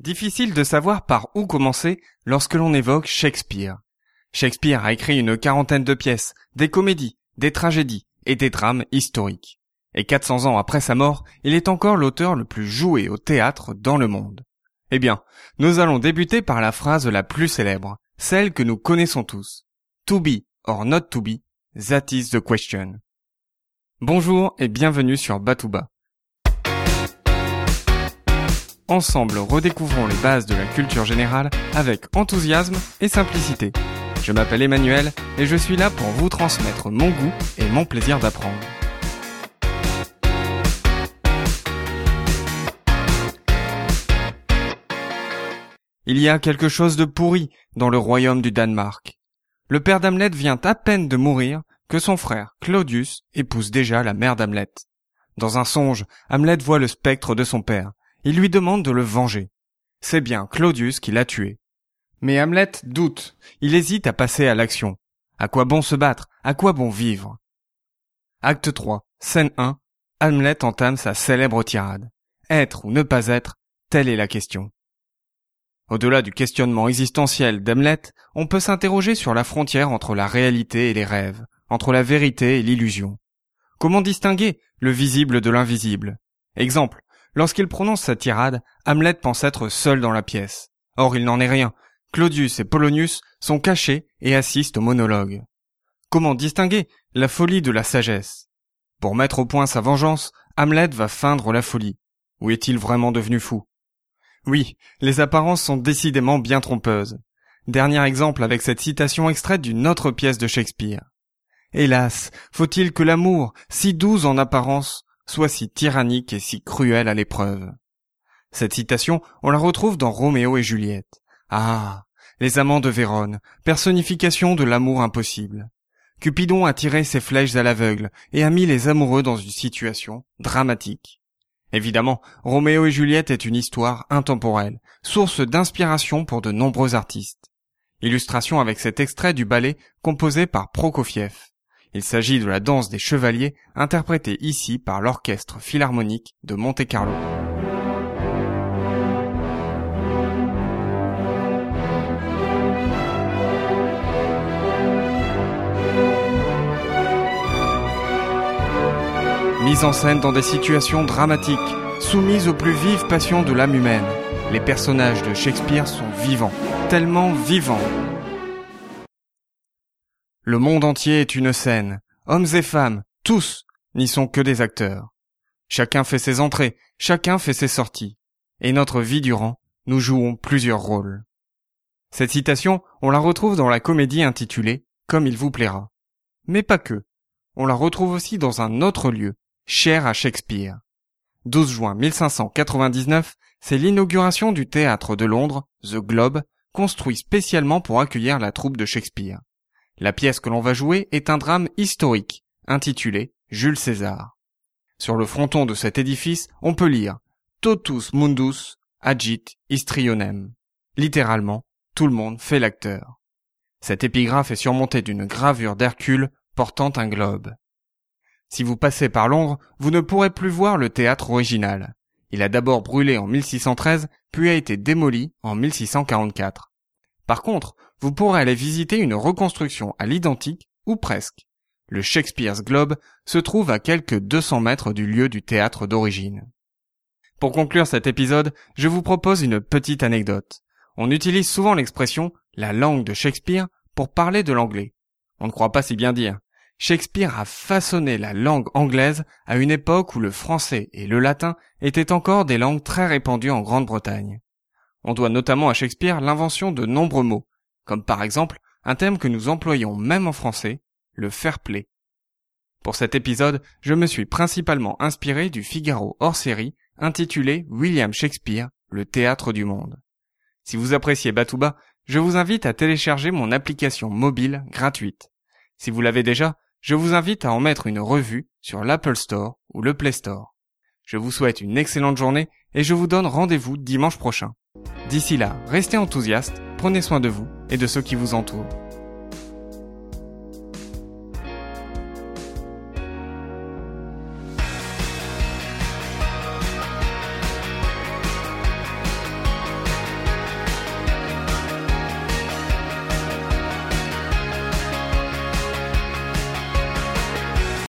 Difficile de savoir par où commencer lorsque l'on évoque Shakespeare. Shakespeare a écrit une quarantaine de pièces, des comédies, des tragédies et des drames historiques. Et 400 ans après sa mort, il est encore l'auteur le plus joué au théâtre dans le monde. Eh bien, nous allons débuter par la phrase la plus célèbre, celle que nous connaissons tous. To be or not to be, that is the question. Bonjour et bienvenue sur Batouba. Ensemble, redécouvrons les bases de la culture générale avec enthousiasme et simplicité. Je m'appelle Emmanuel et je suis là pour vous transmettre mon goût et mon plaisir d'apprendre. Il y a quelque chose de pourri dans le royaume du Danemark. Le père d'Hamlet vient à peine de mourir que son frère, Claudius, épouse déjà la mère d'Hamlet. Dans un songe, Hamlet voit le spectre de son père il lui demande de le venger. C'est bien Claudius qui l'a tué. Mais Hamlet doute, il hésite à passer à l'action. À quoi bon se battre? À quoi bon vivre? Acte 3, scène 1, Hamlet entame sa célèbre tirade. Être ou ne pas être, telle est la question. Au-delà du questionnement existentiel d'Hamlet, on peut s'interroger sur la frontière entre la réalité et les rêves, entre la vérité et l'illusion. Comment distinguer le visible de l'invisible? Exemple, Lorsqu'il prononce sa tirade, Hamlet pense être seul dans la pièce. Or il n'en est rien. Claudius et Polonius sont cachés et assistent au monologue. Comment distinguer la folie de la sagesse? Pour mettre au point sa vengeance, Hamlet va feindre la folie. Ou est-il vraiment devenu fou? Oui, les apparences sont décidément bien trompeuses. Dernier exemple avec cette citation extraite d'une autre pièce de Shakespeare. Hélas, faut-il que l'amour, si doux en apparence, soit si tyrannique et si cruel à l'épreuve. Cette citation, on la retrouve dans Roméo et Juliette. Ah, les amants de Vérone, personnification de l'amour impossible. Cupidon a tiré ses flèches à l'aveugle et a mis les amoureux dans une situation dramatique. Évidemment, Roméo et Juliette est une histoire intemporelle, source d'inspiration pour de nombreux artistes. Illustration avec cet extrait du ballet composé par Prokofiev. Il s'agit de la danse des chevaliers interprétée ici par l'orchestre philharmonique de Monte-Carlo. Mise en scène dans des situations dramatiques, soumises aux plus vives passions de l'âme humaine, les personnages de Shakespeare sont vivants, tellement vivants le monde entier est une scène. Hommes et femmes, tous, n'y sont que des acteurs. Chacun fait ses entrées, chacun fait ses sorties. Et notre vie durant, nous jouons plusieurs rôles. Cette citation, on la retrouve dans la comédie intitulée Comme il vous plaira. Mais pas que. On la retrouve aussi dans un autre lieu, cher à Shakespeare. 12 juin 1599, c'est l'inauguration du théâtre de Londres, The Globe, construit spécialement pour accueillir la troupe de Shakespeare. La pièce que l'on va jouer est un drame historique, intitulé Jules César. Sur le fronton de cet édifice, on peut lire Totus mundus agit histrionem. Littéralement, tout le monde fait l'acteur. Cette épigraphe est surmontée d'une gravure d'Hercule portant un globe. Si vous passez par Londres, vous ne pourrez plus voir le théâtre original. Il a d'abord brûlé en 1613, puis a été démoli en 1644. Par contre, vous pourrez aller visiter une reconstruction à l'identique, ou presque. Le Shakespeare's Globe se trouve à quelques 200 mètres du lieu du théâtre d'origine. Pour conclure cet épisode, je vous propose une petite anecdote. On utilise souvent l'expression la langue de Shakespeare pour parler de l'anglais. On ne croit pas si bien dire. Shakespeare a façonné la langue anglaise à une époque où le français et le latin étaient encore des langues très répandues en Grande-Bretagne. On doit notamment à Shakespeare l'invention de nombreux mots, comme par exemple un thème que nous employons même en français, le fair play. Pour cet épisode, je me suis principalement inspiré du Figaro hors série intitulé William Shakespeare, le théâtre du monde. Si vous appréciez Batouba, je vous invite à télécharger mon application mobile gratuite. Si vous l'avez déjà, je vous invite à en mettre une revue sur l'Apple Store ou le Play Store. Je vous souhaite une excellente journée et je vous donne rendez-vous dimanche prochain. D'ici là, restez enthousiastes, prenez soin de vous et de ceux qui vous entourent.